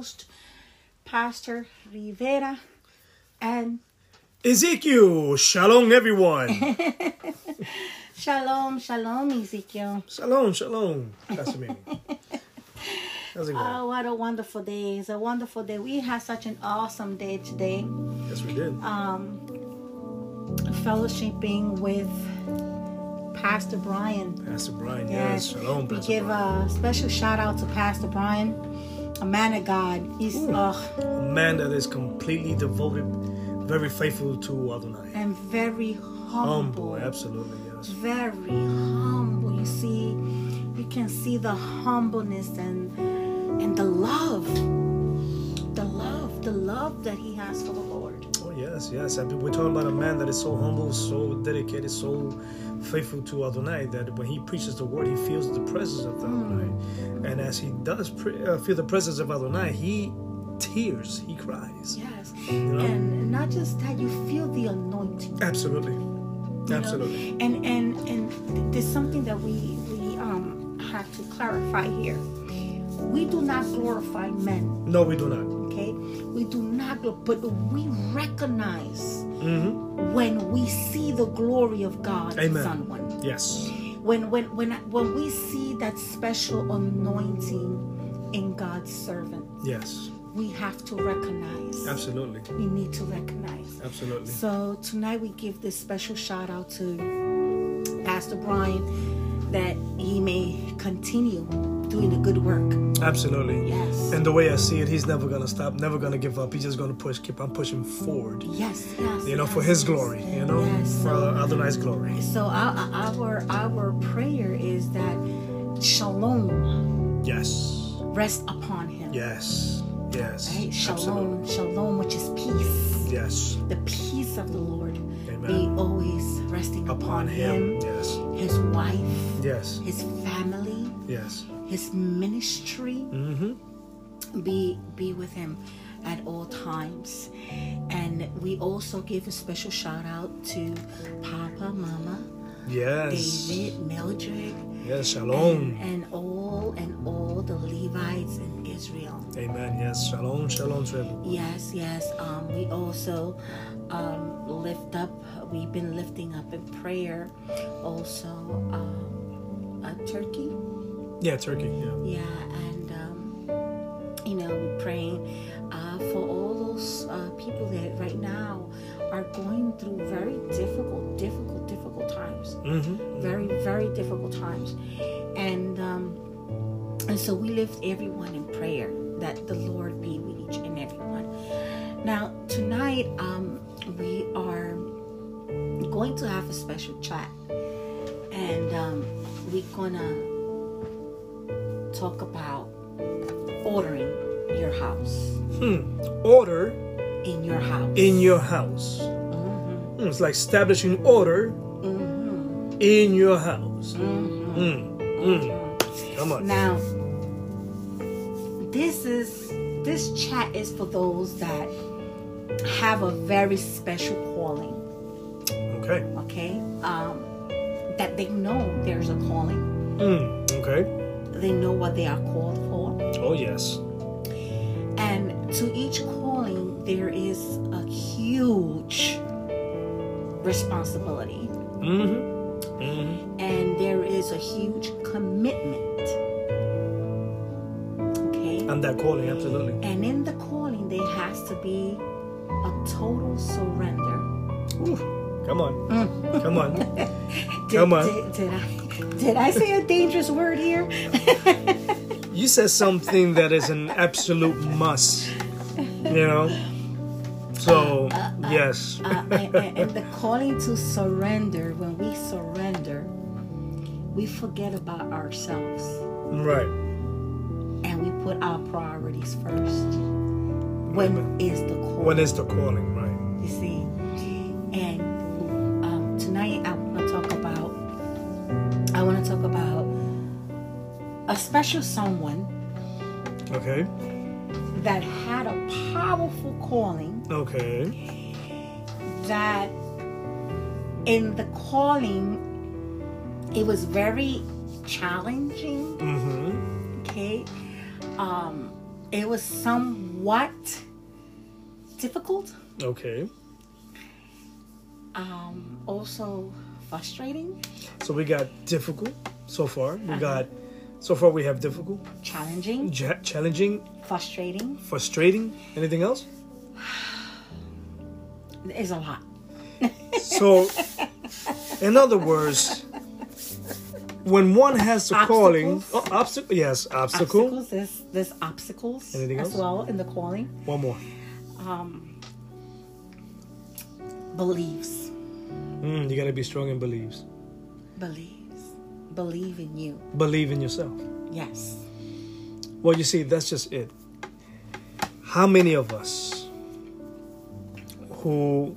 host, Pastor Rivera. And Ezekiel, shalom everyone. shalom, shalom, Ezekiel. shalom, shalom. That's me. How's it going? Oh, what a wonderful day. It's a wonderful day. We had such an awesome day today. yes, we did. um, fellowshipping with Pastor Brian. Pastor Brian, yes. Shalom, we give Brian. a special shout out to Pastor Brian, a man of God. He's uh, A man that is completely devoted, very faithful to Adonai. and very humble, Humble, absolutely, yes. very humble. You see, you can see the humbleness and and the love, the love, the love that he has for the Lord. Yes, yes. Mean, we're talking about a man that is so humble, so dedicated, so faithful to Adonai that when he preaches the word, he feels the presence of Adonai. And as he does pre- uh, feel the presence of Adonai, he tears, he cries. Yes, know? and not just that, you feel the anointing. Absolutely. you know? Absolutely. And and and there's something that we we um have to clarify here. We do not glorify men, No, we do not. okay? We do not, but we recognize hmm when we see the glory of God in Amen. someone. Yes. When when when when we see that special anointing in God's servant, Yes. we have to recognize. Absolutely. We need to recognize. Absolutely. So tonight we give this special shout out to Pastor Brian that he may continue doing the good work. Absolutely. Yes. And the way I see it, he's never gonna stop, never gonna give up. He's just gonna push, keep on pushing forward. yes, yes. You know, for yes, his yes, glory. You know, Yes. for So, Adonai's glory. so our our our prayer is that shalom Yes. rest upon him. Yes. Yes. Right? Shalom, Absolutely. shalom, which is peace. Yes. The peace of the Lord Amen. be always resting upon, Upon him. him, Yes. his wife, Yes. his family, Yes. his ministry. Mm-hmm. be be with him at all times and we also give a special shout out to papa mama Yes. david mildred Yes. Shalom. and all and all the levites in israel Amen. Yes. Shalom. Shalom to everyone. yes yes um we also um lift up we've been lifting up in prayer also um a turkey Yeah, Turkey. Yeah. Yeah, and um, you know, we're praying uh, for all those uh, people that right now are going through very difficult, difficult, difficult times. Mm-hmm. Very, very difficult times, and um, and so we lift everyone in prayer that the Lord be with each and everyone. Now tonight, um, we are going to have a special chat, and um, we're gonna talk about ordering your house Hmm. Order in your house in your house. Mhm, Hmm, It's like establishing order mhm, in your house. mhm, Mm. mhm. Come on. now this is this chat is for those that have a very special calling Okay. okay um that they know there's a calling Mm. Okay. They know what they are called for Oh yes. And to each calling, there is a huge responsibility Mm-hmm. Mm-hmm. and there is a huge commitment. Okay? And that calling, absolutely. And in the calling, there has to be a total surrender. Ooh. Come on. Come on. Did, Come on. Did, did I, did I say a dangerous word here? You said something that is an absolute must. You know? So, uh, uh, yes. Uh, uh, and, and- and the calling to surrender, when we surrender, we forget about ourselves Right. and we put our priorities first. When is the calling? When is the calling, right? you see, talk about a special someone Okay. that had a powerful calling Okay. that in the calling it was very challenging Mm-hmm. okay um it was somewhat difficult Okay. um also frustrating So we got difficult so far. Uh-huh. We got so far we have difficult, challenging ja- challenging, frustrating frustrating. Anything else? is a lot So, in other words, when one has the calling, oh, obstacle, yes, obstacle. obstacles there's there's obstacles Anything as else? well in the calling One more. um beliefs Mm, you gotta be strong in beliefs. believes believe in you Believe in yourself. yes Well, you see, that's just it. How many of us who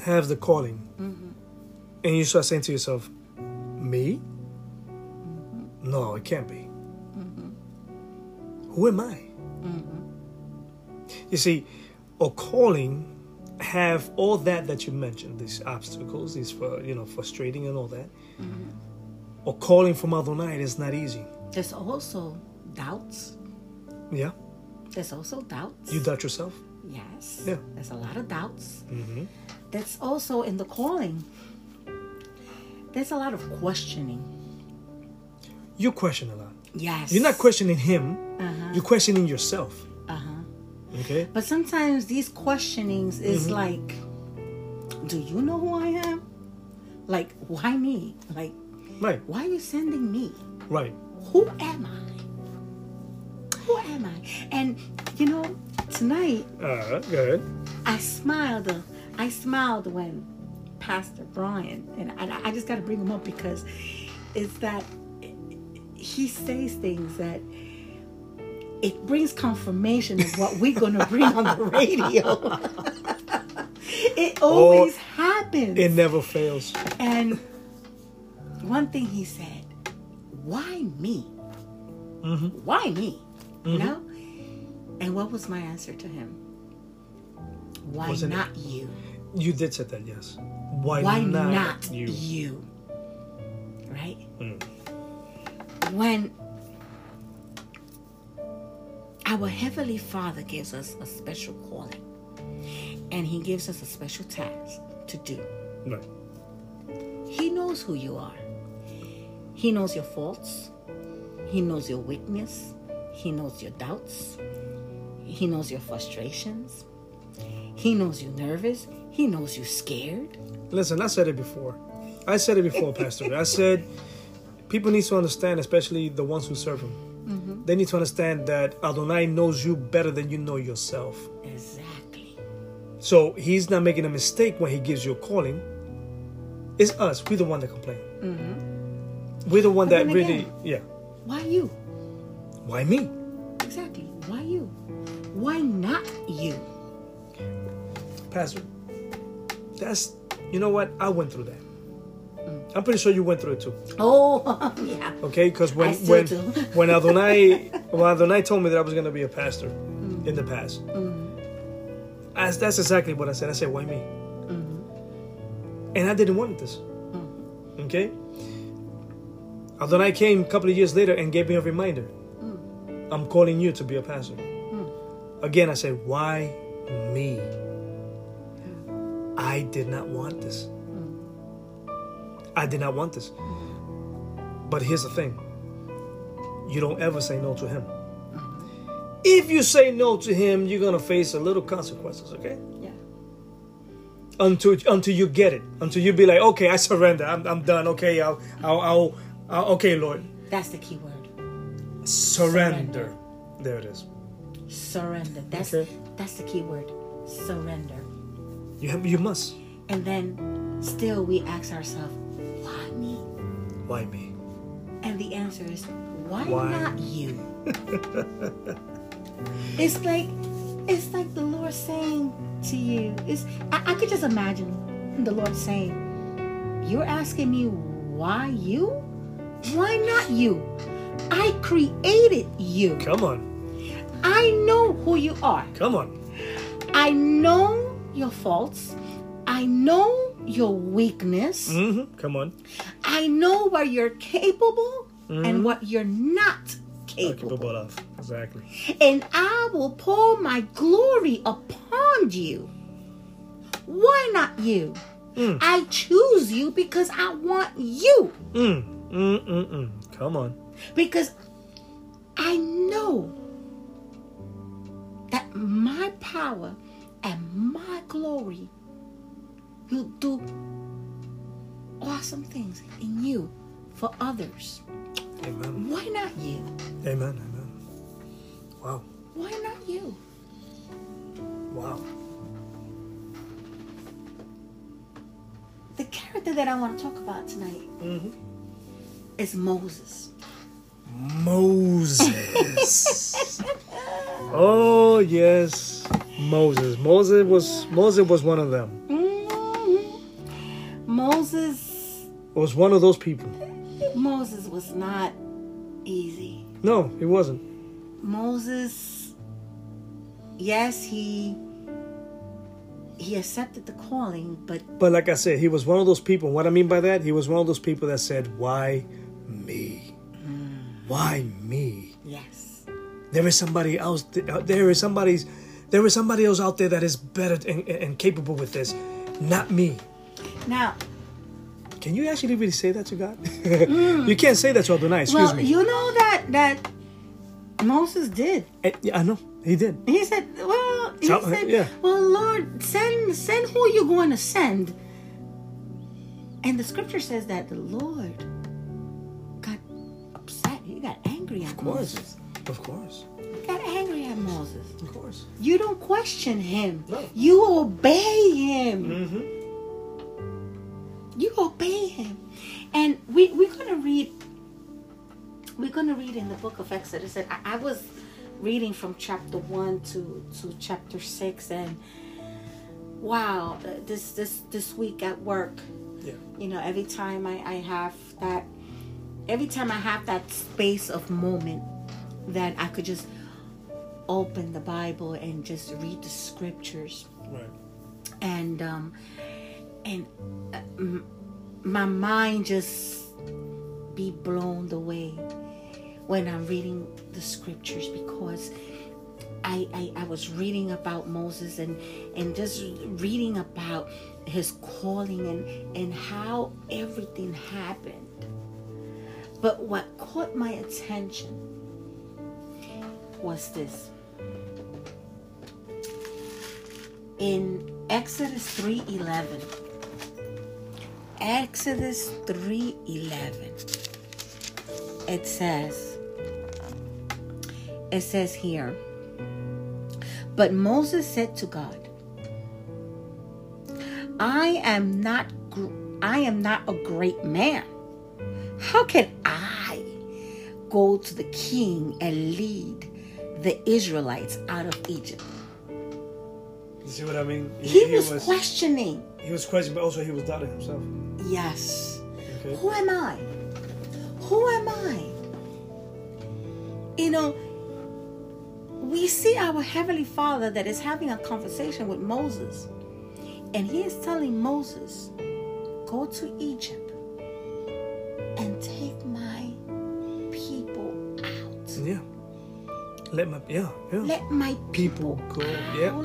have the calling mm-hmm. and you start saying to yourself, me? Mm-hmm. No, it can't be. Mm-hmm. Who am I? You see, a calling have all that that you mentioned, these obstacles, these for you know frustrating and all that. or calling from Adonai is not easy. there's also doubts Yeah, there's also doubts you doubt yourself. yes Yeah. there's a lot of doubts Mm-hmm. that's also in the calling there's a lot of questioning You question a lot. yes You're not questioning him. uh-huh You're questioning yourself. Okay. but sometimes these questionings is Mm-hmm. like do you know who i am like why me like Right. why are you sending me Right. who am I? Who am I? And you know, tonight Uh, good. I smiled. uh, I smiled when Pastor Brian and I, I just got to bring him up because it's that he says things that it brings confirmation of what we're going to bring on the radio. it always happens. It never fails. And one thing he said, why me? Mm-hmm. Why me? You know? And what was my answer to him? Why Wasn't it- you? You did say that, yes. Why, Why not, not, you? you? Right? Mm. When our Heavenly Father gives us a special calling and He gives us a special task to do, Right. He knows who you are. He knows your faults. He knows your weakness. He knows your doubts. He knows your frustrations. He knows you're nervous. He knows you're scared. Listen, I said it before. I said it before, Pastor. I said people need to understand, especially the ones who serve Him. Mm-hmm. They need to understand that Adonai knows you better than you know yourself. Exactly. So He's not making a mistake when He gives you a calling. It's us. We're the one that complain. We're the one But that really, again- yeah. Why you? Why me? Exactly. Why you? Why not you? Pastor, that's you know what I went through that. Ah, I'm pretty sure you went through it too. Oh, yeah. Okay, because when when when Adonai when Adonai told me that I was gonna be a pastor in the past, I, that's exactly what I said. I said, "Why me?" And I didn't want this. Okay. Adonai came a couple of years later and gave me a reminder. I'm calling you to be a pastor. Again, I said, "Why me?" I did not want this. I did not want this. But here's the thing you don't ever say no to him. If you say no to him, you're going to face a little consequences, okay? Yeah. Until until you get it. Until you be like, okay, I surrender. I'm, I'm done. Okay, I'll, I'll, I'll, I'll, okay, Lord. That's the key word. Surrender. There it is. Surrender. That's Okay. that's the key word. Surrender. You, have, you must. And then still we ask ourselves? Why me? And the answer is, why, Why? not you? it's like it's like the Lord saying to you, it's I, I could just imagine the Lord saying, You're asking me why you? Why not you? I created you. Come on. I know who you are. Come on. I know your faults. I know your weakness. hmm Come on. I know what you're capable and what you're not capable. Capable of. Exactly. And I will pour my glory upon you. Why not you? Mm. I choose you because I want you. Mm. Mm. Mm. Mm. Come on. Because I know that my power and my glory will do awesome things in you for others. Amen. Why not you? Amen. Amen. Wow. Why not you? Wow. The character that I want to talk about tonight Mhm. is Moses. Moses. oh yes, Moses. Moses was Moses was one of them. Mhm. Moses Was one of those people. Moses was not easy. No, he wasn't. Moses yes, he he accepted the calling, but But like I said, he was one of those people. What I mean by that, he was one of those people that said, "Why me? Why me? yes. There is somebody else. There is somebody's. There is somebody else out there that is better and, and capable with this, not me." Now, Can you actually really say that to God? you can't say that to Adonai. Excuse well, me. you know that that Moses did. Eh, yeah, I know he did. He said, "Well, he Tell- said, yeah. well, Lord, send send who you're going to send." And the scripture says that the Lord got upset. He got angry at Of course, Moses. of course, He got angry at Moses. of course. You don't question him. No. You obey him. Mm-hmm. You obey him. And we, we're going to read, we're going to read in the book of Exodus. And I, I was reading from chapter 1 to, to chapter 6. And wow, uh, this, this, this week at work, Yeah. you know, every time I, I have that, every time I have that space of moment that I could just open the Bible and just read the scriptures Right. and um and uh, m- my mind just be blown away when I'm reading the scriptures because I, I I was reading about Moses and and just reading about his calling and and how everything happened. But what caught my attention was this. In Exodus 3:11 Exodus 3:11 it says it says here but Moses said to God I am not I am not a great man. How can I go to the king and lead the Israelites out of Egypt You see what I mean? he, was, questioning he was questioning, but also he was doubting himself. yes Okay. Who am I? Who am I? You know, we see our Heavenly Father that is having a conversation with Moses, and he is telling Moses, Go to Egypt and take my people out. Yeah. Let my yeah yeah. Let my People people go. Yeah.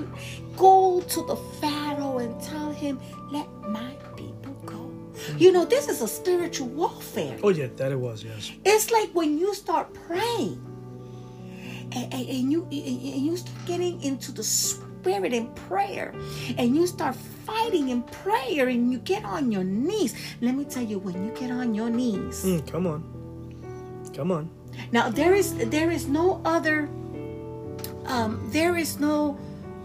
Go to the Pharaoh and tell him, Let my people go. You know, this is a spiritual warfare. Oh yeah, that it was. Yes. It's like when you start praying and, and, and you and you start getting into the spirit in prayer and you start fighting in prayer and you get on your knees. Let me tell you, when you get on your knees, Mm, come on. Come on. now there is there is no other um there is no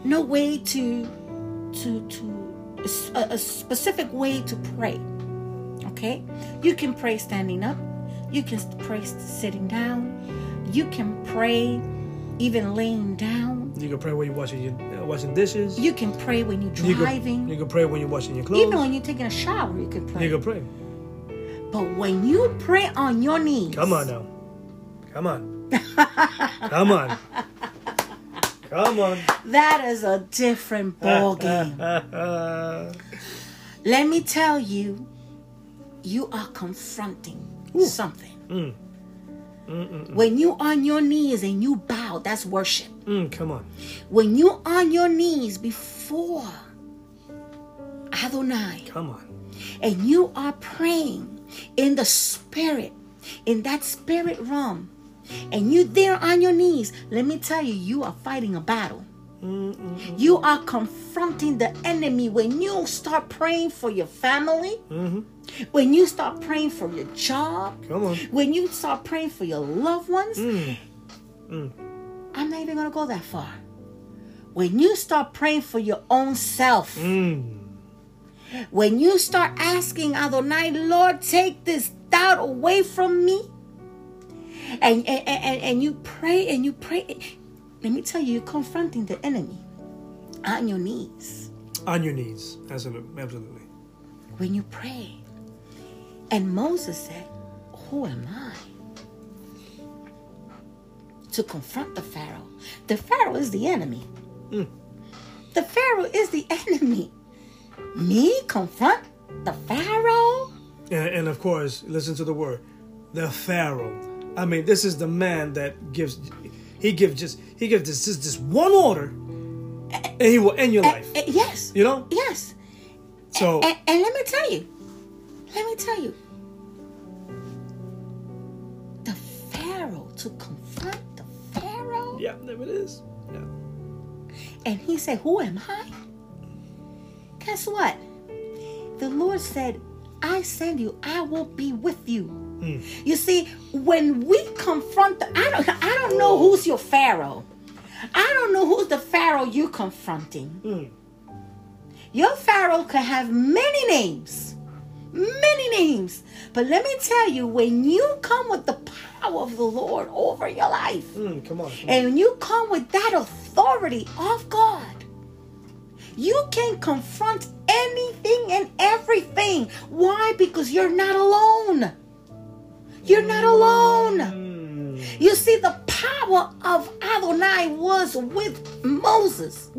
no way to to to a, a specific way to pray. Okay? You can pray standing up. You can pray sitting down. You can pray even laying down. You can pray when you're washing your uh, washing dishes. You can pray when you're You driving. can, you can pray when you're washing your clothes. even when you're taking a shower, you can pray. you can pray. but when you pray on your knees, Come on now. Come on. Come on. Come on. That is a different uh, uh, ball game. Uh, Let me tell you, you are confronting something. Mm. Mm, mm, when you on your knees and you bow, that's worship. Mm, come on. When you on your knees before Adonai Come on. and you are praying in the spirit, in that spirit realm, and you there on your knees, let me tell you, you are fighting a battle. You are confronting the enemy when you start praying for your family, when you start praying for your job, when you start praying for your loved ones. I'm not even going to go that far. When you start praying for your own self, Mm. when you start asking Adonai, Lord, take this doubt away from me, and, and, and, and you pray and you pray, let me tell you, you're confronting the enemy on your knees On your knees. Absolutely. Absolutely. when you pray. And Moses said, Who am I? To confront the Pharaoh. The Pharaoh is the enemy. Mm. The Pharaoh is the enemy. Me confront the Pharaoh? And, and of course, listen to the word, the Pharaoh. I mean, this is the man that gives. He gives just. He gives this just this one order, and he will end your Eh, life. eh, yes. You know. Yes. So And, and let me tell you, let me tell you, the Pharaoh to confront the Pharaoh, yeah, there it is. Yeah. and he said, "Who am I?" Guess what? The Lord said, "I send you. I will be with you." You see, when we confront the, I don't, I don't know who's your Pharaoh. I don't know who's the Pharaoh you're confronting. Your Pharaoh could have many names, many names. But let me tell you, when you come with the power of the Lord over your life, Mm, come on. come and when you come with that authority of God, you can confront anything and everything. Why? Because you're not alone. You're not alone. Mm, You see, the power of Adonai was with Moses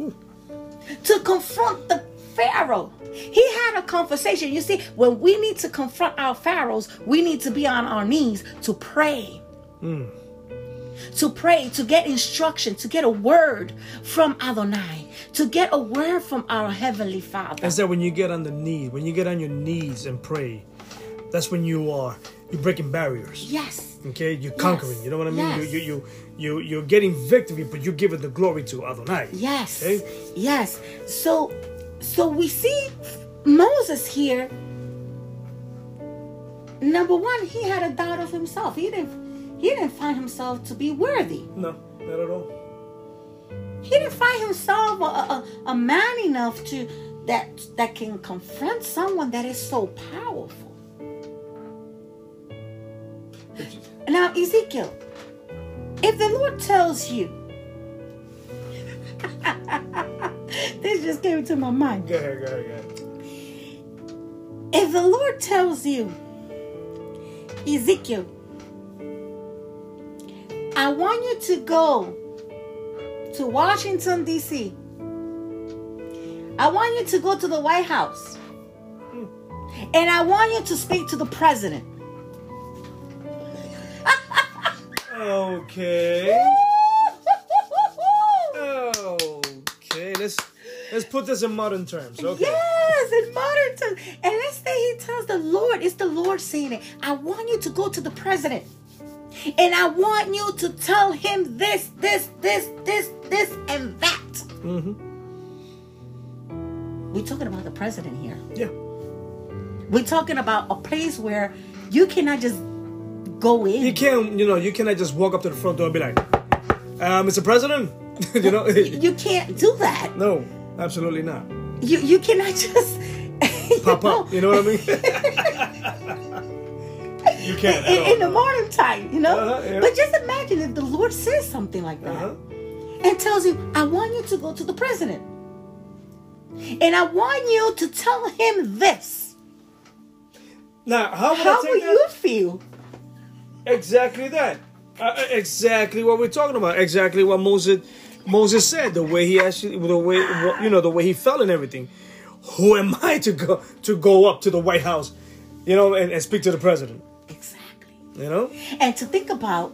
to confront the Pharaoh. He had a conversation. You see, when we need to confront our Pharaohs, we need to be on our knees to pray. To pray, to get instruction, to get a word from Adonai, to get a word from our Heavenly Father. That's that when you get on the knees, when you get on your knees and pray, that's when you are you're breaking barriers. Yes. Okay, you're conquering. You know what I mean? Yes. You, you you you you're getting victory, but you're giving the glory to Adonai. Yes. Okay. Yes. So so we see Moses here. Number one, he had a doubt of himself. He didn't he didn't find himself to be worthy. No, not at all. He didn't find himself a, a, a man enough to that that can confront someone that is so powerful. Now, Ezekiel, if the Lord tells you, this just came to my mind. Go ahead, go ahead, go ahead. If the Lord tells you, Ezekiel, I want you to go to Washington, D.C., I want you to go to the White House, hmm. and I want you to speak to the president. Okay. Okay. Let's let's put this in modern terms. Okay. Yes, in modern terms. And let's say he tells the Lord, it's the Lord saying it. I want you to go to the president. And I want you to tell him this, this, this, this, this, and that. Mm-hmm. We're talking about the president here. Yeah. We're talking about a place where you cannot just go in. You can't, you know, you cannot just walk up to the front door and be like, uh, Mr. President. you know. You can't do that. no, absolutely not. You you cannot just Pop know, up. You know what I mean? you can't. at in, in the morning modern time, you know. Uh-huh, yeah. But just imagine if the Lord says something like that Uh-huh. and tells you, "I want you to go to the president, and I want you to tell him this." Now, how would How I take will that? you feel? Exactly that. Uh, uh, exactly what we're talking about. Exactly what Moses Moses said the way he actually, the way you know, the way he felt and everything. Who am I to go to go up to the White House, you know, and, and speak to the president? Exactly. You know, And to think about,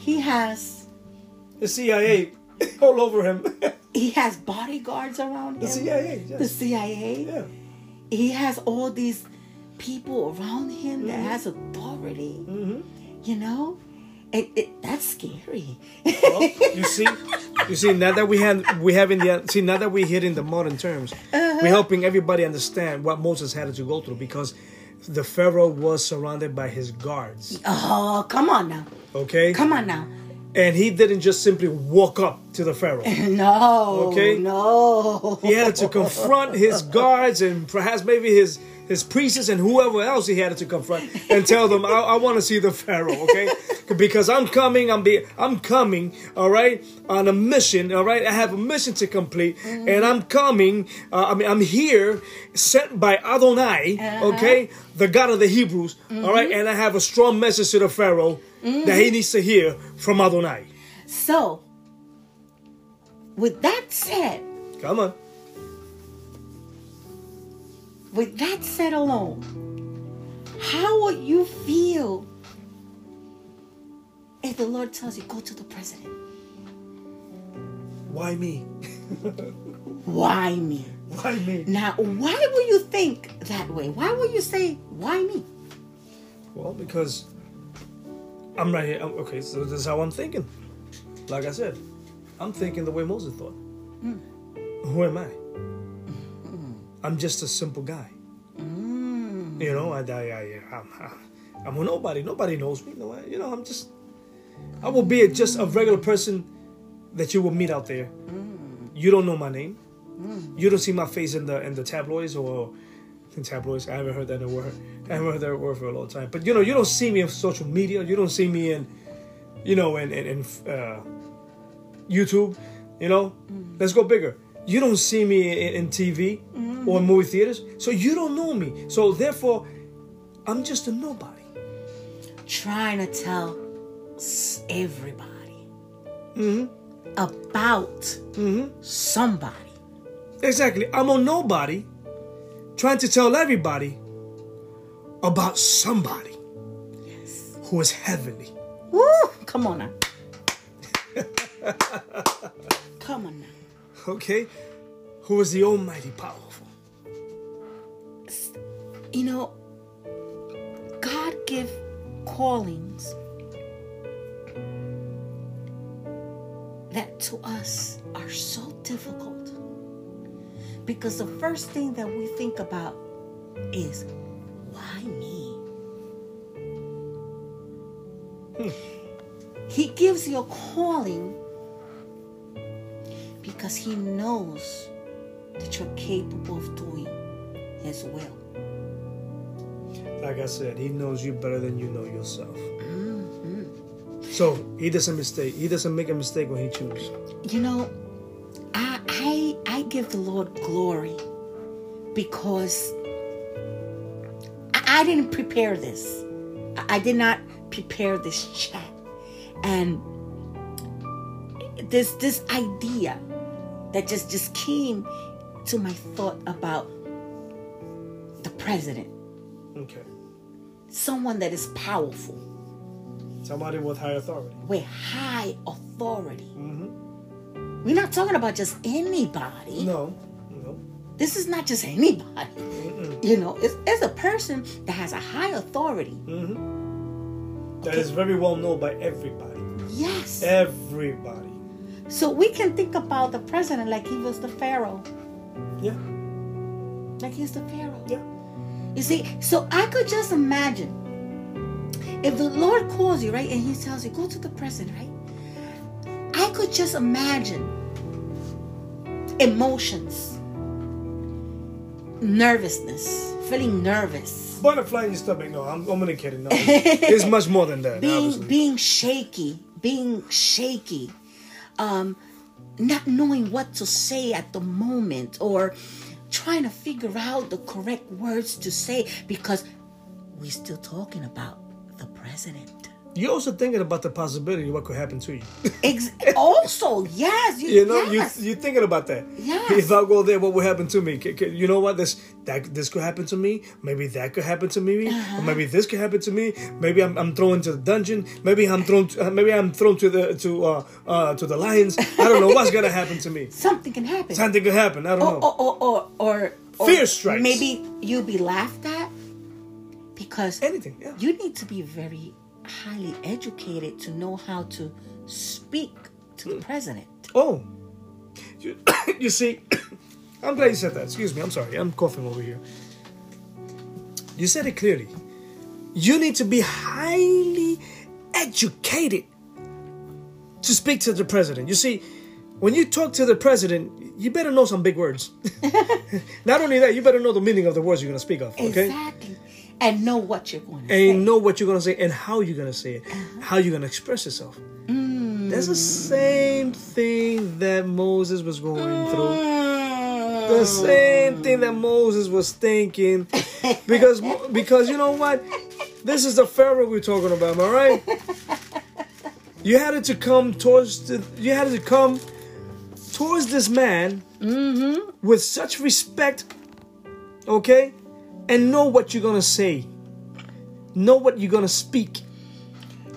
he has the CIA all over him. he has bodyguards around him. the CIA, The. CIA. yeah. He has all these people around him Mm-hmm. that has authority. You know, it, it that's scary. Well, you see, you see now that we have we have in the see now that we hit in the modern terms, Uh-huh. we're helping everybody understand what Moses had to go through because the Pharaoh was surrounded by his guards. oh, come on now, Okay, come on now. and he didn't just simply walk up to the Pharaoh. No, Okay. no. He had to confront his guards and perhaps maybe his his priests and whoever else he had to confront and tell them, I, I want to see the Pharaoh, okay? because I'm coming, I'm be I'm coming, all right, on a mission, all right. I have a mission to complete, mm-hmm. and I'm coming. Uh, I mean, I'm here, sent by Adonai, uh-huh. okay, the God of the Hebrews, all right, mm-hmm. and I have a strong message to the Pharaoh mm-hmm. that he needs to hear from Adonai. So, with that said, Come on. With that said alone, how would you feel if the Lord tells you go to the president? Why me? Why me? Why me? Now, why would you think that way? Why would you say, why me? Well, because I'm right here. I'm- Okay, so this is how I'm thinking. Like I said, I'm thinking the way Moses thought. Hmm. Who am I? I'm just a simple guy. Mm. You know, I, I, I, I'm, I'm a nobody. Nobody knows me. No, you know, I'm just. I will be just a regular person that you will meet out there. Mm. You don't know my name. Mm. You don't see my face in the in the tabloids or in tabloids. I haven't heard that word. I haven't heard that word for a long time. But you know, you don't see me on social media. You don't see me in, you know, in in, in uh, YouTube. You know, let's go bigger. You don't see me in, in TV mm-hmm. or in movie theaters, so you don't know me. So therefore, I'm just a nobody. Trying to tell everybody mm-hmm. about mm-hmm. somebody. Exactly. I'm a nobody trying to tell everybody about somebody Yes. who is heavenly. Woo! Come on now. Come on now. Okay? Who is the almighty powerful. You know, God give callings that to us are so difficult. Because the first thing that we think about is why me? Hmm. He gives you a calling because he knows that you're capable of doing his will. Like I said, he knows you better than you know yourself. Mm-hmm. So he doesn't mistake. He doesn't make a mistake when he chooses. You know, I I I give the Lord glory because I, I didn't prepare this. I, I did not prepare this chat, and this this idea that just just came to my thought about the president, Okay. someone that is powerful Somebody with high authority. with high authority. Mm-hmm. We're not talking about just anybody. No. No. This is not just anybody. You know, it's, it's a person that has a high authority. Mm-hmm. That is very well known by everybody. Yes. Everybody. So we can think about the president like he was the pharaoh. Yeah. Like he's the pharaoh. Yeah. You see, so I could just imagine if the Lord calls you, right, and he tells you, go to the president, right? I could just imagine emotions, nervousness, feeling nervous. Butterfly in your stomach. No, I'm, I'm only kidding. No, it's, it's much more than that. being obviously. being shaky, being shaky, um, not knowing what to say at the moment, or trying to figure out the correct words to say because we're still talking about the president. You're also thinking about the possibility of what could happen to you. Ex- also, yes, you, you know, yes. you you're thinking about that. Yes. If I go there, what will happen to me? You know what? This that this could happen to me. Maybe that could happen to me. Uh-huh. Or maybe this could happen to me. Maybe I'm, I'm thrown to the dungeon. Maybe I'm thrown. To, maybe I'm thrown to the to uh, uh to the lions. I don't know what's gonna happen to me. something can happen. Something could happen. I don't or, know. or, or, or, or, or Fear strikes. Maybe you'll be laughed at because Anything. Yeah. you need to be very highly educated to know how to speak to Hmm. the president. Oh, you, you see, I'm glad you said that. Excuse me. I'm sorry. I'm coughing over here. You said it clearly. You need to be highly educated to speak to the president. You see, when you talk to the president, you better know some big words. Not only that, you better know the meaning of the words you're going to speak of. Okay. Exactly. And know what you're going to and say. And know what you're gonna say and how you're gonna say it, uh-huh. how you're gonna express yourself. Mm. That's the same thing that Moses was going through. The mm. same thing that Moses was thinking, because because you know what, this is the Pharaoh we're talking about, all right? You had to come towards the, you had to come towards this man mm-hmm. with such respect, okay, and know what you're gonna say, know what you're gonna speak.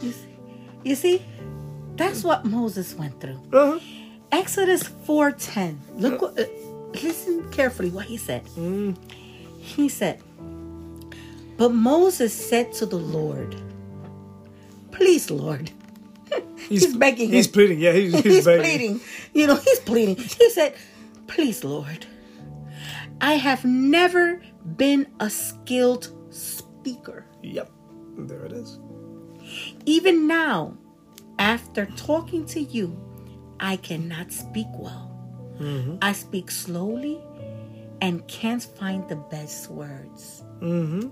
You see, you see, that's what Moses went through. Uh-huh. Exodus 4:10. Look what uh, listen carefully what he said. Mm. He said, "But Moses said to the Lord, Please, Lord." He's, begging He's him. pleading. Yeah, he's, he's, He's begging. pleading. You know, he's pleading. He said, Please, Lord, I have never been a skilled speaker. Yep, there it is. Even now, after talking to you, I cannot speak well. I speak slowly and can't find the best words. Mm-hmm.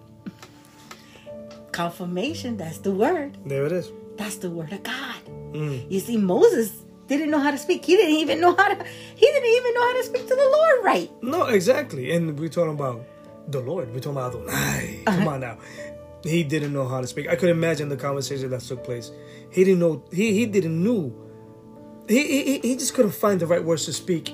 Confirmation, that's the word. There it is. That's the word of God. Mm. You see, Moses didn't know how to speak. He didn't even know how to he didn't even know how to speak to the Lord right. No, exactly. And we're talking about the Lord. We're talking about Adonai. Come on now. He didn't know how to speak. I could imagine the conversation that took place. He didn't know. He he didn't knew. He he, he just couldn't find the right words to speak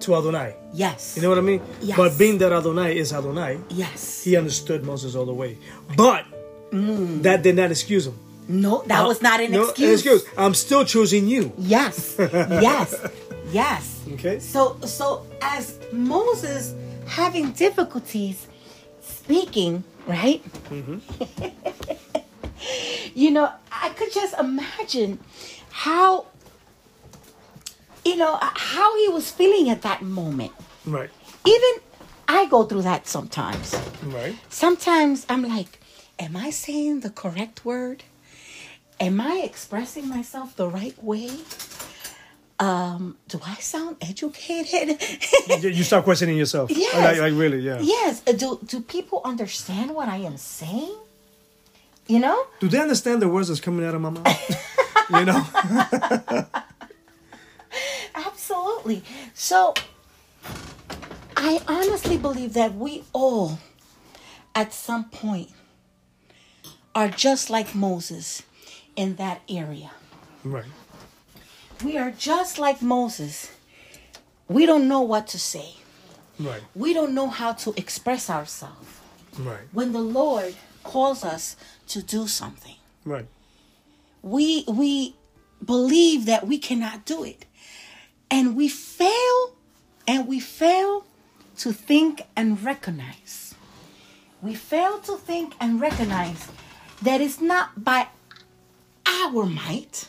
to Adonai. Yes. You know what I mean? Yes. But being that Adonai is Adonai, yes. he understood Moses all the way. But that did not excuse him. No, that uh, was not an No, excuse. I'm still choosing you. Yes. Yes. yes. Okay. So so as Moses having difficulties speaking, right? Mm-hmm. you know, I could just imagine how you know how he was feeling at that moment. Right. Even I go through that sometimes. Right. Sometimes I'm like, am I saying the correct word? Am I expressing myself the right way? Um, do I sound educated? You, you start questioning yourself. Yes. Like, like really, yeah. yes. Uh, Do do people understand what I am saying? You know? Do they understand the words that's coming out of my mouth? you know? Absolutely. So I honestly believe that we all at some point are just like Moses in that area. Right. We are just like Moses. We don't know what to say. Right. We don't know how to express ourselves. Right. When the Lord calls us to do something, Right. we we believe that we cannot do it. And we fail and we fail to think and recognize. We fail to think and recognize that it's not by our might,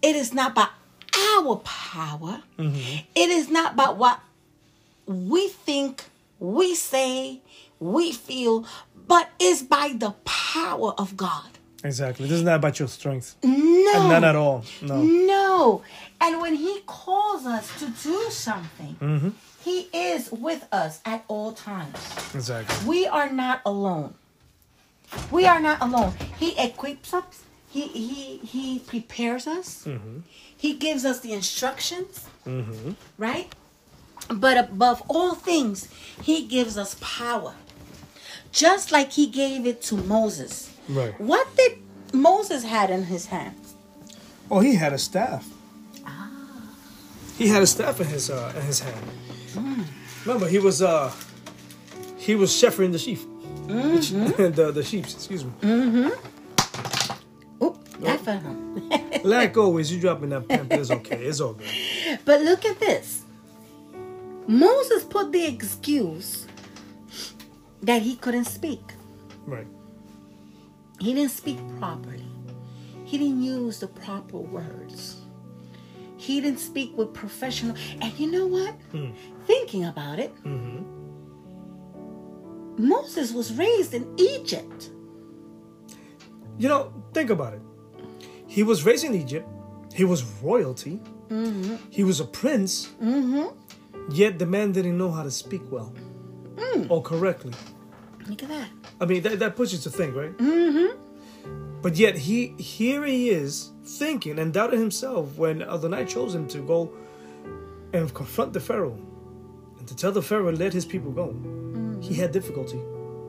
it is not by our power, mm-hmm. it is not by what we think, we say, we feel, but it's by the power of God. Exactly. This is not about your strength. No. And none at all. No. No. And when he calls us to do something, mm-hmm. he is with us at all times. Exactly. We are not alone. We are not alone. He equips us. He he he prepares us. He gives us the instructions. Right? But above all things, he gives us power. Just like he gave it to Moses. Right. What did Moses had in his hand? Oh, he had a staff. Ah. He had a staff in his uh, in his hand. Remember, he was uh, he was shepherding the sheep. the the sheep. Excuse me. Oop, that fell home. Like always, you dropping that pen, but it's okay. It's all good. But look at this. Moses put the excuse that he couldn't speak. Right. He didn't speak properly. He didn't use the proper words. He didn't speak with professional. And you know what? Hmm. Thinking about it, mm-hmm. Moses was raised in Egypt. You know, think about it. He was raised in Egypt. He was royalty. Mm-hmm. He was a prince. Mm-hmm. Yet the man didn't know how to speak well mm. or correctly. Look at that. I mean, that, that puts you to think, right? Mm-hmm. But yet he here he is thinking and doubting himself when Adonai chose him to go and confront the Pharaoh and to tell the Pharaoh let his people go. Mm-hmm. He had difficulty,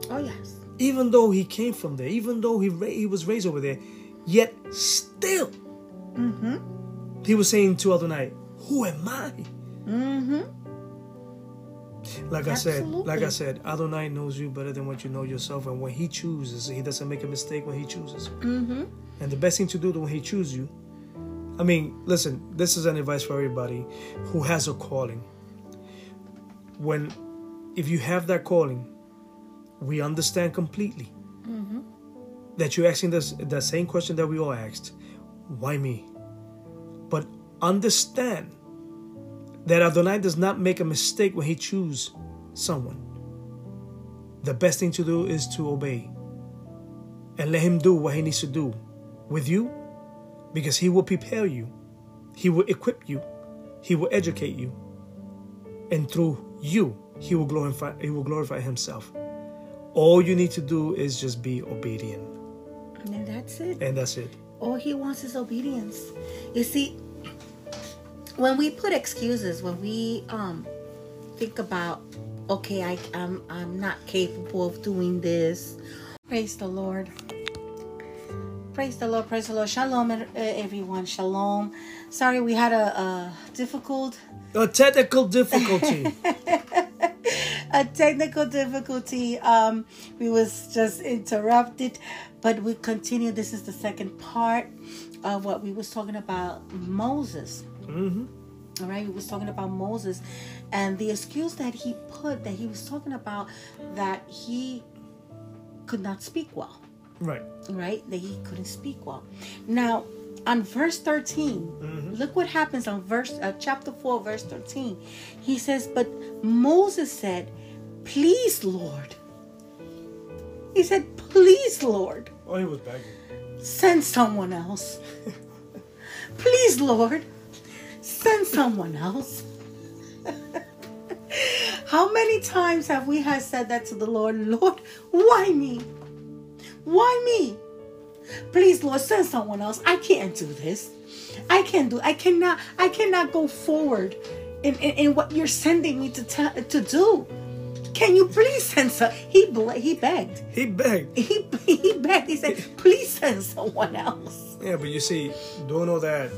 Oh, yes. even though he came from there, even though he ra- he was raised over there. Yet still, he was saying to Adonai, "Who am I?" Mm-hmm. Like I said, like I Absolutely. said, Adonai knows you better than what you know yourself. And when He chooses, He doesn't make a mistake when He chooses. Mm-hmm. And the best thing to do when He chooses you, I mean, listen, this is an advice for everybody who has a calling. When, if you have that calling, we understand completely that you're asking this the same question that we all asked: Why me? But understand that Adonai does not make a mistake when he chooses someone. The best thing to do is to obey and let him do what he needs to do with you because he will prepare you, he will equip you, he will educate you, and through you, he will glorify he will glorify himself. All you need to do is just be obedient. And that's it. And that's it. All he wants is obedience. You see, when we put excuses, when we um think about, okay, I, I'm I'm not capable of doing this. Praise the Lord. Praise the Lord. Praise the Lord. Shalom, uh, everyone. Shalom. Sorry, we had a, a difficult A technical difficulty. a technical difficulty. Um, we was just interrupted, but we continue. This is the second part of what we was talking about Moses. hmm All right, we was talking about Moses and the excuse that he put that he was talking about that he could not speak well Right. right? That he couldn't speak well. Now, on verse 13, look what happens on verse uh, chapter 4, verse 13. He says, But Moses said, Please, Lord. He said, Please, Lord, Oh, he was begging. send someone else. Please, Lord, send someone else. How many times have we had said that to the Lord? Lord, why me? Why me? Please, Lord, send someone else. I can't do this. I can't do. I cannot. I cannot go forward in, in, in what you're sending me to te- to do. Can you please send some? He he begged. He begged. He he begged. He said, "Please send someone else." Yeah, but you see, doing all that,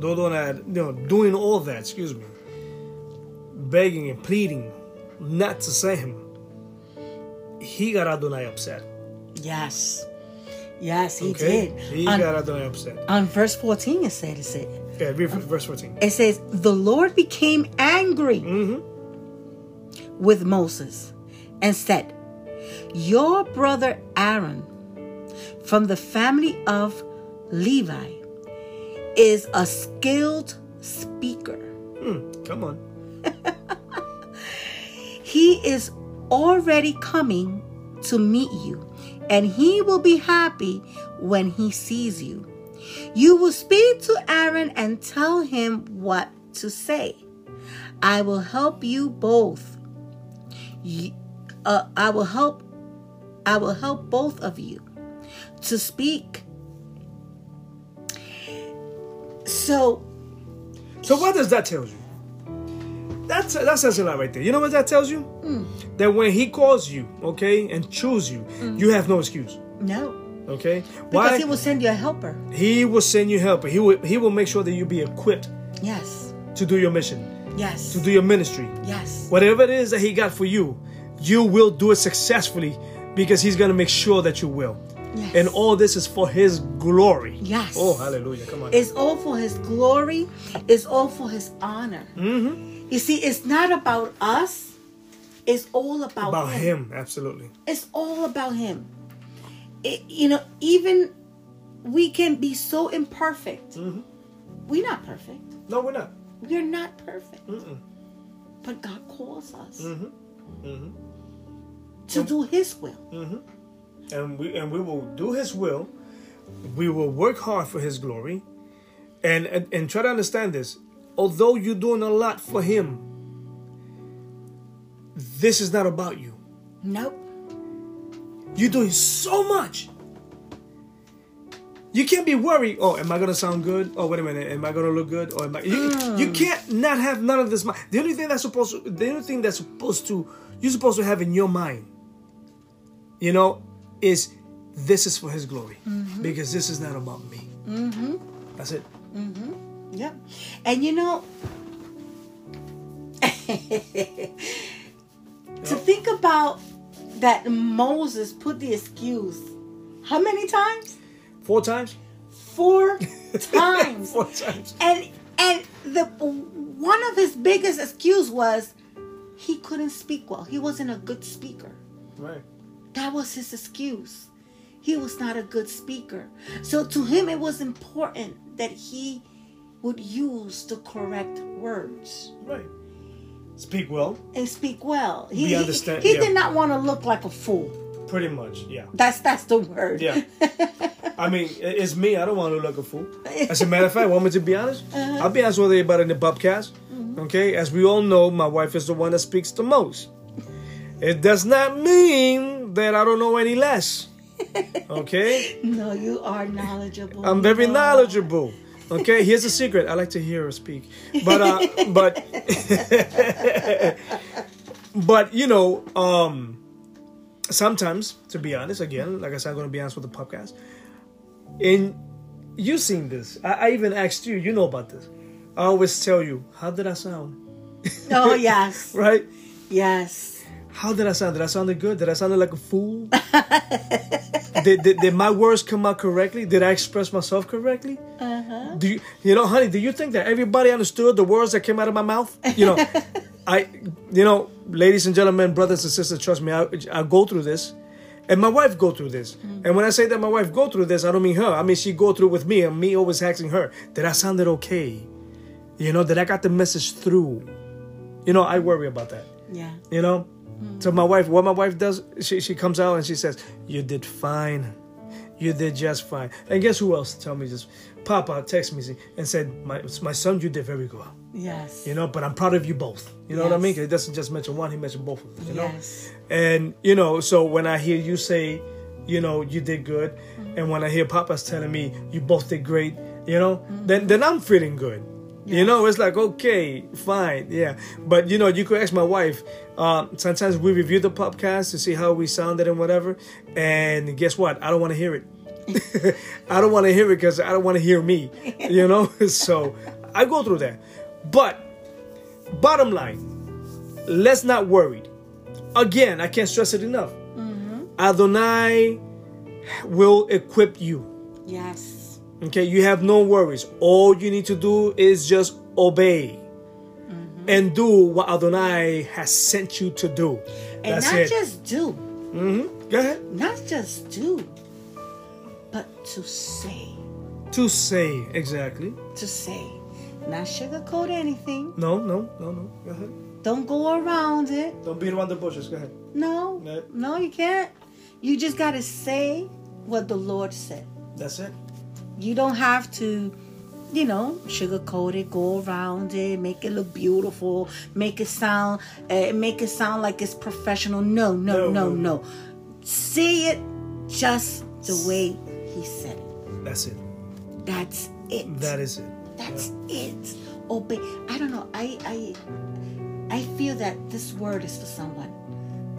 doing all that, you know, doing all that, excuse me, begging and pleading not to send him, he got Adonai upset. Yes, yes, he Okay? did. He on, got Adonai upset. on verse fourteen, it said, "It said." Yeah, read verse 14. It says, The Lord became angry Mm-hmm. With Moses and said, Your brother Aaron from the family of Levi is a skilled speaker. Hmm, come on. He is already coming to meet you, and he will be happy when he sees you. You will speak to Aaron and tell him what to say. I will help you both. Uh, I will help. I will help both of you to speak. So So what does that tell you? That's that says a lot right there. You know what that tells you? That when he calls you, okay, and choose you, you have no excuse. no, Okay? Because Why? He will send you a helper. He will send you helper. He will he will make sure that you be equipped Yes. to do your mission, Yes. to do your ministry. Yes. Whatever it is that he got for you, you will do it successfully because he's going to make sure that you will. Yes. And all this is for his glory. Yes. Oh, hallelujah. Come on. It's all for His glory. It's all for His honor. Mm-hmm. You see, it's not about us. It's all about, About him, absolutely. It's all about Him. It, you know, even we can be so imperfect. Mm-hmm. We're not perfect. No, we're not. We're not perfect. But God calls us Mm-hmm. to do His will. And we and we will do his will. We will work hard for his glory. And and, and try to understand this. Although you're doing a lot for him, this is not about you. Nope. You're doing so much. You can't be worried. Oh, am I gonna sound good? Oh, wait a minute. Am I gonna look good? Or am I? You, you hmm. can't not have none of this. mi- The only thing that's supposed to, the only thing that's supposed to, you're supposed to have in your mind, you know, is this is for His glory mm-hmm. because this is not about me. Mm-hmm. That's it. Mm-hmm. Yep. And you know, to think about that Moses put the excuse how many times? Four times. Four times. Four times. And and the one of his biggest excuse was he couldn't speak well. He wasn't a good speaker. Right. That was his excuse. He was not a good speaker. So to him, it was important that he would use the correct words Right. Speak well. and speak well. He, he- understand- he yeah. did not want to look like a fool. Pretty much. Yeah. That's that's the word. Yeah. I mean, it's me. I don't want to look a fool. As a matter of fact, want me to be honest? Uh-huh. I'll be honest with you about it in the pubcast. Mm-hmm. Okay, as we all know, my wife is the one that speaks the most. It does not mean that I don't know any less. Okay, No, you are knowledgeable. I'm very knowledgeable. Okay, here's a secret. I like to hear her speak, but uh, but but you know, um, sometimes, to be honest, again, like I said, I'm going to be honest with the podcast. And you've seen this? I, I even asked you. You know about this. I always tell you, how did I sound? Oh yes, Right? yes. How did I sound? Did I sound good? Did I sound like a fool? did, did, did my words come out correctly? Did I express myself correctly? Uh-huh. Do you, you know, honey? Do you think that everybody understood the words that came out of my mouth? You know, I, you know, ladies and gentlemen, brothers and sisters, trust me, I, I go through this, and my wife go through this. Mm-hmm. And when I say that my wife go through this, I don't mean her. I mean she go through with me, and me always asking her, did I sounded okay? You know, did I got the message through? You know, I worry about that. Yeah. You know? Mm-hmm. So my wife, what my wife does, she, she comes out and she says, You did fine. You did just fine. And guess who else tell me this? Papa texted me and said, My my son, you did very well. Yes. You know, but I'm proud of you both. You know what I mean? He doesn't just mention one, he mentioned both of them. You know? Yes. And you know, so when I hear you say, you know, you did good, and when I hear Papa's telling me you both did great, you know, then then I'm feeling good. You know, it's like okay, fine, yeah. But you know, you could ask my wife. Um, sometimes we review the podcast to see how we sounded and whatever. And guess what? I don't want to hear it. I don't want to hear it because I don't want to hear me. You know, so I go through that. But bottom line, let's not worry. Again, I can't stress it enough. Adonai will equip you. Yes. Okay, you have no worries. All you need to do is just obey and do what Adonai has sent you to do. And That's not it. just do, hmm Go ahead. not just do, to say, To say exactly. to say, not sugarcoat anything. No, no, no, no. Go ahead. Don't go around it. Don't beat around the bushes. Go ahead. No, No. no, you can't. You just got to say what the Lord said. That's it. You don't have to, you know, sugarcoat it, go around it, make it look beautiful, make it sound, uh, make it sound like it's professional. No, no, No, no, no. no. Say it just the way He said it. That's it. That's it. That is it. That's it. Obey. I don't know. I I I feel that this word is for someone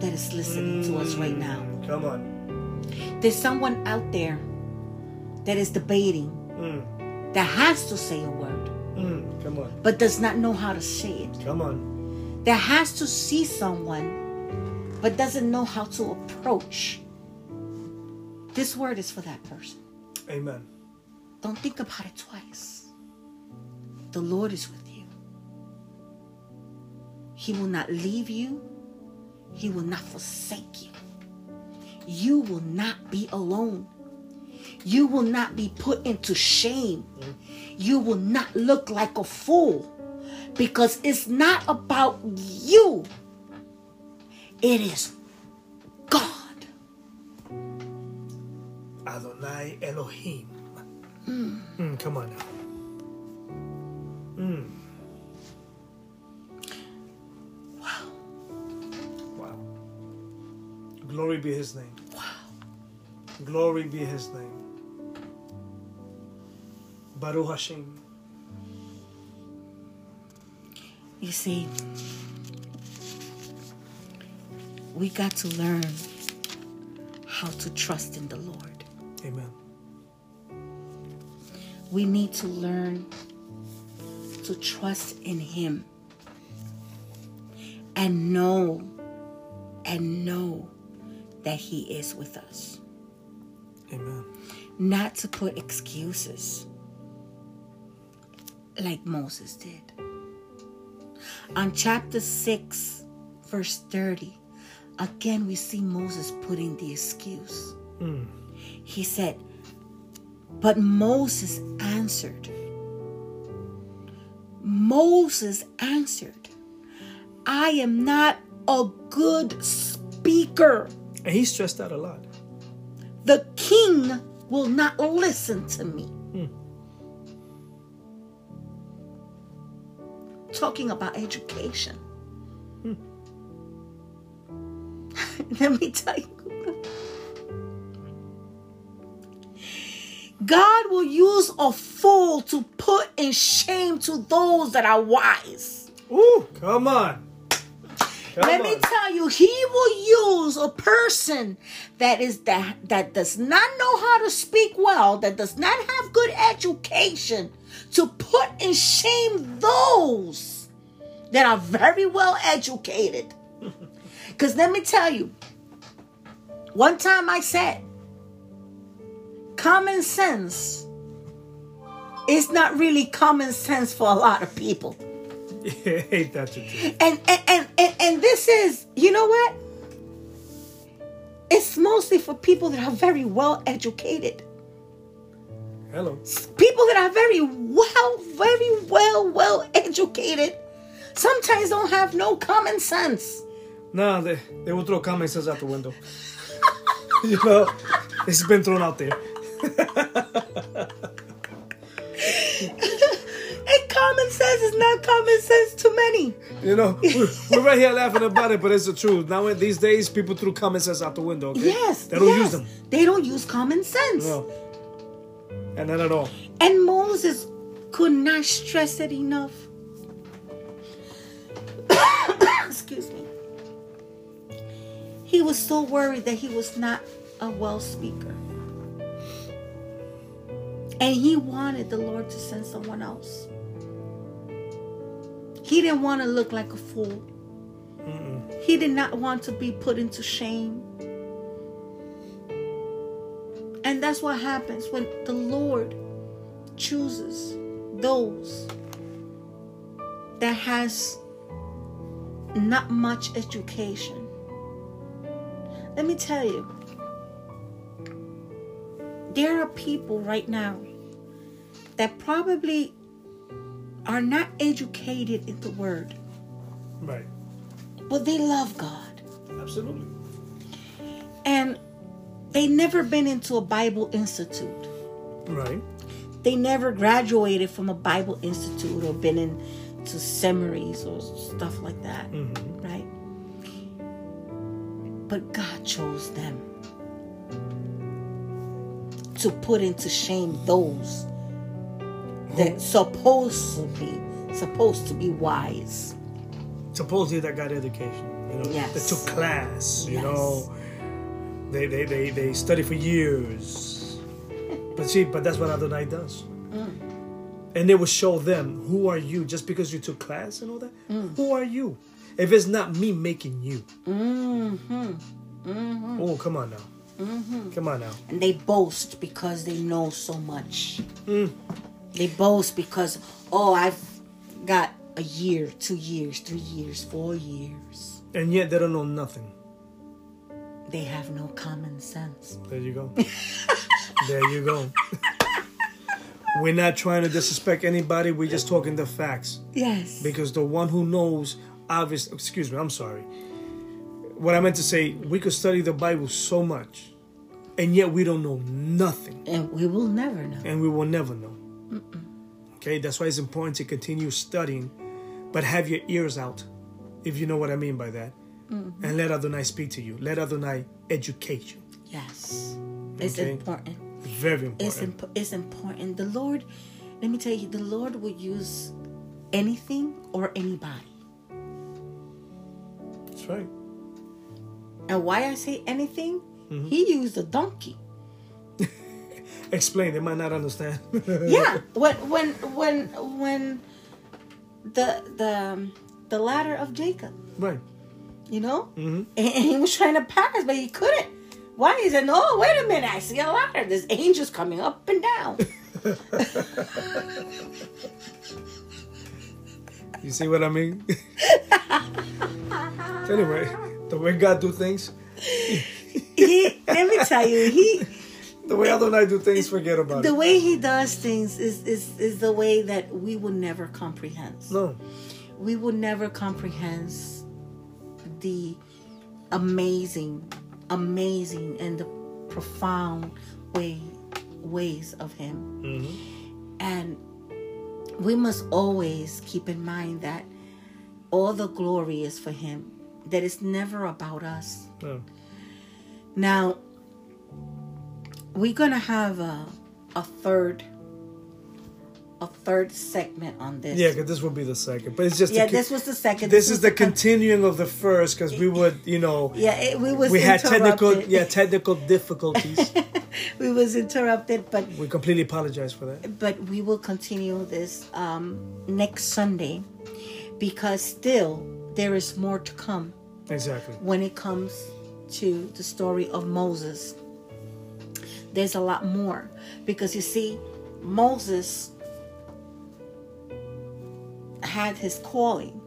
that is listening to us right now. Come on. there's someone out there that is debating Mm, that has to say a word mm, come on. but does not know how to say it Come on. that has to see someone but doesn't know how to approach this word is for that person. Amen. don't think about it twice. The lord is with you. He will not leave you. He will not forsake you. You will not be alone. You will not be put into shame. You will not look like a fool because it's not about you. It is Adonai Elohim. Mm, come on now. Mm. Wow. Glory be his name. wow Glory be his name. Baruch Hashem. You see, we got to learn how to trust in the Lord. Amen. We need to learn to trust in Him and know and know that He is with us. Amen. Not to put excuses like Moses did. On chapter 6, verse 30, again we see Moses putting the excuse. Mm. He said, But Moses answered. Moses answered, I am not a good speaker. And he stressed out a lot. The king will not listen to me. Hmm. Talking about education. Hmm. Let me tell you. God will use a fool to put in shame to those that are wise. Ooh, come on. Come Let me tell you, he will use a person that is that that does not know how to speak well, that does not have good education, to put in shame those that are very well educated. Because let me tell you, one time I said, common sense is not really common sense for a lot of people. Ain't that the truth? And and, and and and this is, you know what? It's mostly for people that are very well educated. Hello. People that are very well, very well, well educated sometimes don't have no common sense. No, they, they will throw common sense out the window. you know, it's been thrown out there. And common sense is not common sense to many. You know, we're, we're right here laughing about it, but it's the truth. Now, in these days, people threw common sense out the window. Okay? Yes. They don't yes. use them. They don't use common sense. No. And not at all. And Moses could not stress it enough. Excuse me. He was so worried that he was not a well speaker. And he wanted the Lord to send someone else. He didn't want to look like a fool. He did not want to be put into shame. And that's what happens when the Lord chooses those that has not much education. Let me tell you, there are people right now that probably are not educated in the word, Right. but they love God. Absolutely. And they never been into a Bible institute. Right. They never graduated from a Bible institute or been into seminaries or stuff like that, Mm-hmm. right? But God chose them to put into shame those that supposed to be supposed to be wise. Supposedly that got education. You know, Yes. they took class. You Yes. know, They they they, they study for years. But see, but that's what Adonai does. And they will show them who are you just because you took class and all that. Who are you? If it's not me making you. Mm-hmm. Mm-hmm. Oh, come on now. Come on now. And they boast because they know so much. Mm. They boast because, oh, I've got a year, two years, three years, four years. And yet they don't know nothing. They have no common sense. There you go. there you go. We're not trying to disrespect anybody. We're just talking the facts. Yes. Because the one who knows, obvious. Excuse me. I'm sorry. What I meant to say, we could study the Bible so much, and yet we don't know nothing, And we will never know. and we will never know. Okay, that's why it's important to continue studying, but have your ears out, if you know what I mean by that, mm-hmm. and let Adonai speak to you. Let Adonai educate you. Yes. It's important. Very important. It's, imp- it's important. The Lord, let me tell you, the Lord will use anything or anybody. That's right. And why I say anything, mm-hmm. he used a donkey. Explain. They might not understand. yeah when when when when the the um, the ladder of jacob right. you know Mhm. and, and he was trying to pass but he couldn't why he said no wait a minute i see a ladder there's angels coming up and down You see what I mean? anyway, the way God do things, he, let me tell you he the way Adonai do things, forget about the it. way he does things is, is is the way that we will never comprehend No. we will never comprehend the amazing, amazing, and the profound way ways of Him. Mm-hmm. And we must always keep in mind that all the glory is for Him. That it's never about us. no. Now, we're gonna have a a third a third segment on this. Yeah, because this will be the second, but it's just Yeah, the, this was the second. this was is the con- continuing of the first because we would, you know, Yeah, it, we was we had technical, yeah, technical difficulties. we was interrupted, but we completely apologize for that. but we will continue this um, next Sunday because still there is more to come Exactly. when it comes to the story of Moses. There's a lot more because you see, Moses had his calling,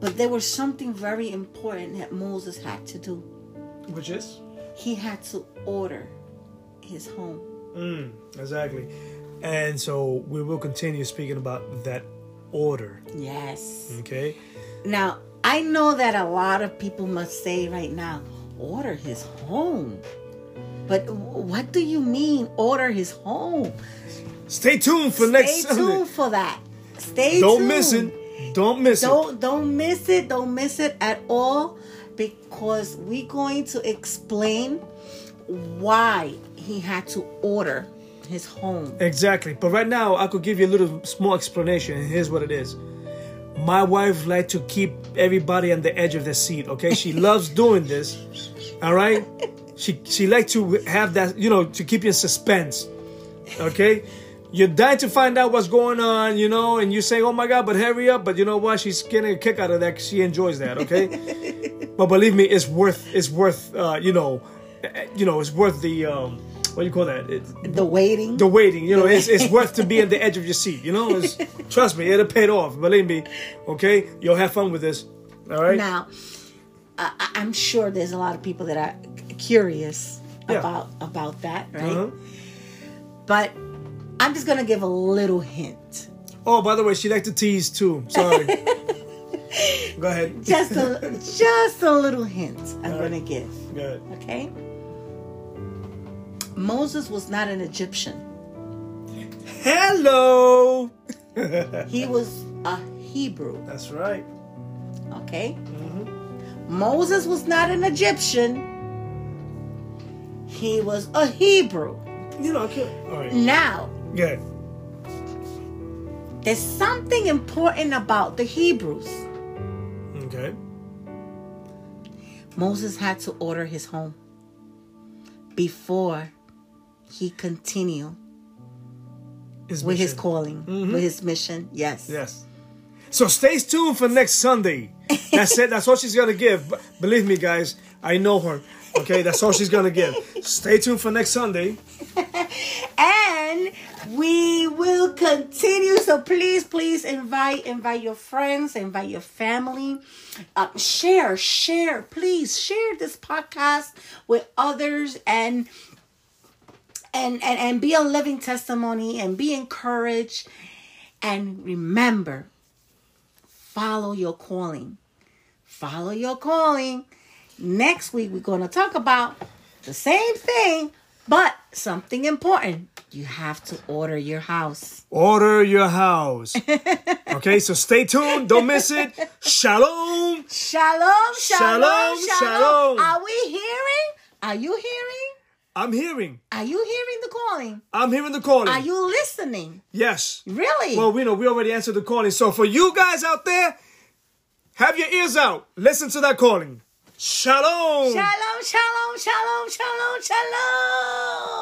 but there was something very important that Moses had to do. Which is? He had to order his home. Mm, exactly. And so we will continue speaking about that order. Yes. Okay. Now, I know that a lot of people must say right now, order his home. But what do you mean, order his home? Stay tuned for Stay next Sunday. tuned for that. Stay Don't tuned. miss it. Don't miss it. Don't don't miss it. Don't miss it at all because we're going to explain why he had to order his home. Exactly. But right now, I could give you a little small explanation. And here's what it is. My wife like to keep everybody on the edge of their seat. Okay, she loves doing this. All right. She she like to have that you know to keep you in suspense. Okay. You're dying to find out what's going on, you know, and you're saying, "Oh my God!" But hurry up! But you know what? She's getting a kick out of that. she enjoys that. Okay. but believe me, it's worth. It's worth. Uh, you know, you know, it's worth the. Um, what do you call that? It, The waiting. the waiting. You know, it's, it's worth to be at the edge of your seat. You know, it's, trust me, it'll pay off. Believe me. Okay, you'll have fun with this. All right. Now, I, I'm sure there's a lot of people that are curious Yeah. about about that, right? Uh-huh. But I'm just gonna give a little hint, Oh, by the way, she liked to tease too. Sorry. Go ahead. just a just a little hint. I'm All right. gonna give. Go ahead. Okay. Moses was not an Egyptian. Hello. He was a Hebrew. That's right. Okay. Moses was not an Egyptian, he was a Hebrew. You know, right. now, yeah. there's something important about the Hebrews. Okay. Moses had to order his home before he continued his with his calling, mm-hmm. with his mission. Yes. Yes. So stay tuned for next Sunday. That's it. That's all she's gonna give. Believe me, guys, I know her. Okay, that's all she's gonna give. Stay tuned for next Sunday. and we will continue. So please, please invite, invite your friends, invite your family. Uh, share, share, please share this podcast with others and and and, and be a living testimony and be encouraged. And remember, follow your calling. Follow your calling. Next week, we're going to talk about the same thing, but something important. You have to order your house. Order your house. okay, so stay tuned. Don't miss it. Shalom. Shalom. Shalom. Shalom. shalom. Are we hearing? Are you hearing? I'm hearing. Are you hearing the calling? I'm hearing the calling. Are you listening? Yes. Really? Well, we know we already answered the calling. So for you guys out there, have your ears out. Listen to that calling. Shalom. Shalom, shalom, shalom, shalom, shalom.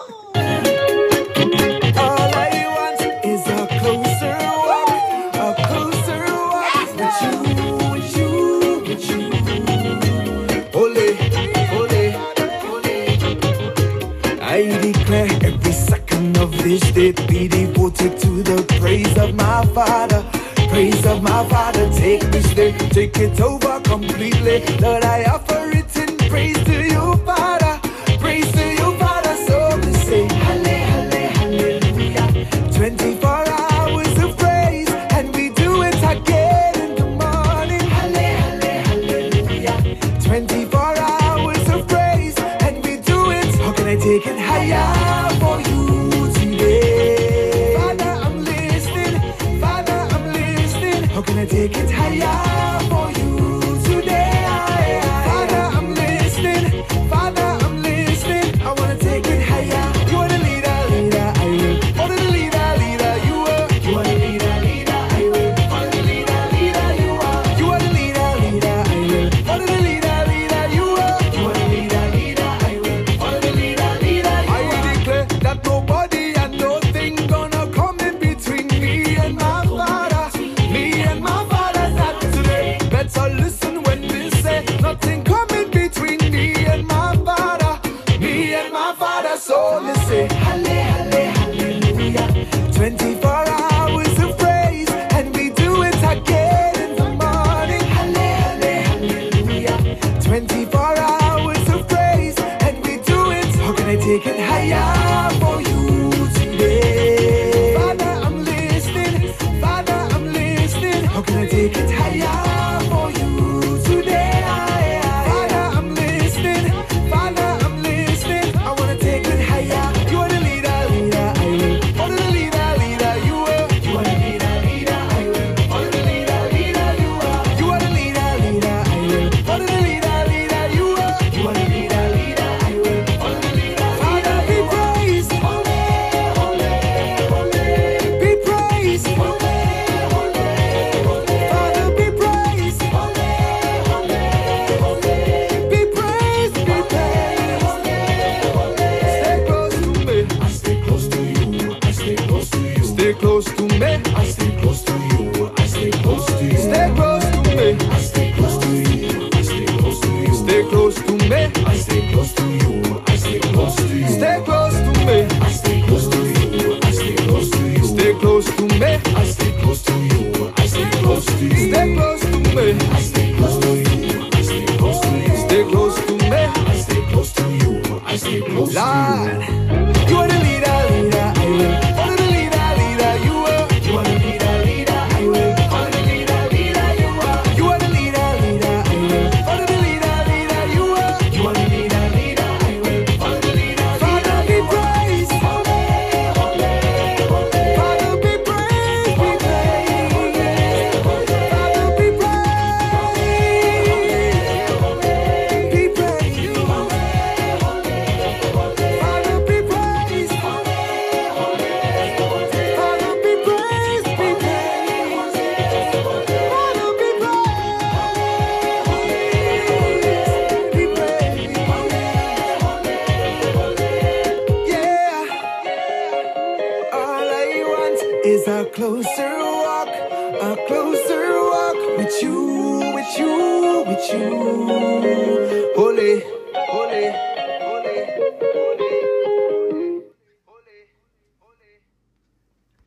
this it, be devoted to the praise of my Father. Praise of my Father, take this day, take it over completely. Lord, I offer it in praise to you, Father. Praise to you, Father, so we say, hallelujah. 24 hours of praise, and we do it again in the morning. Hallelujah. 24 hours of praise, and we do it. How can I take it higher?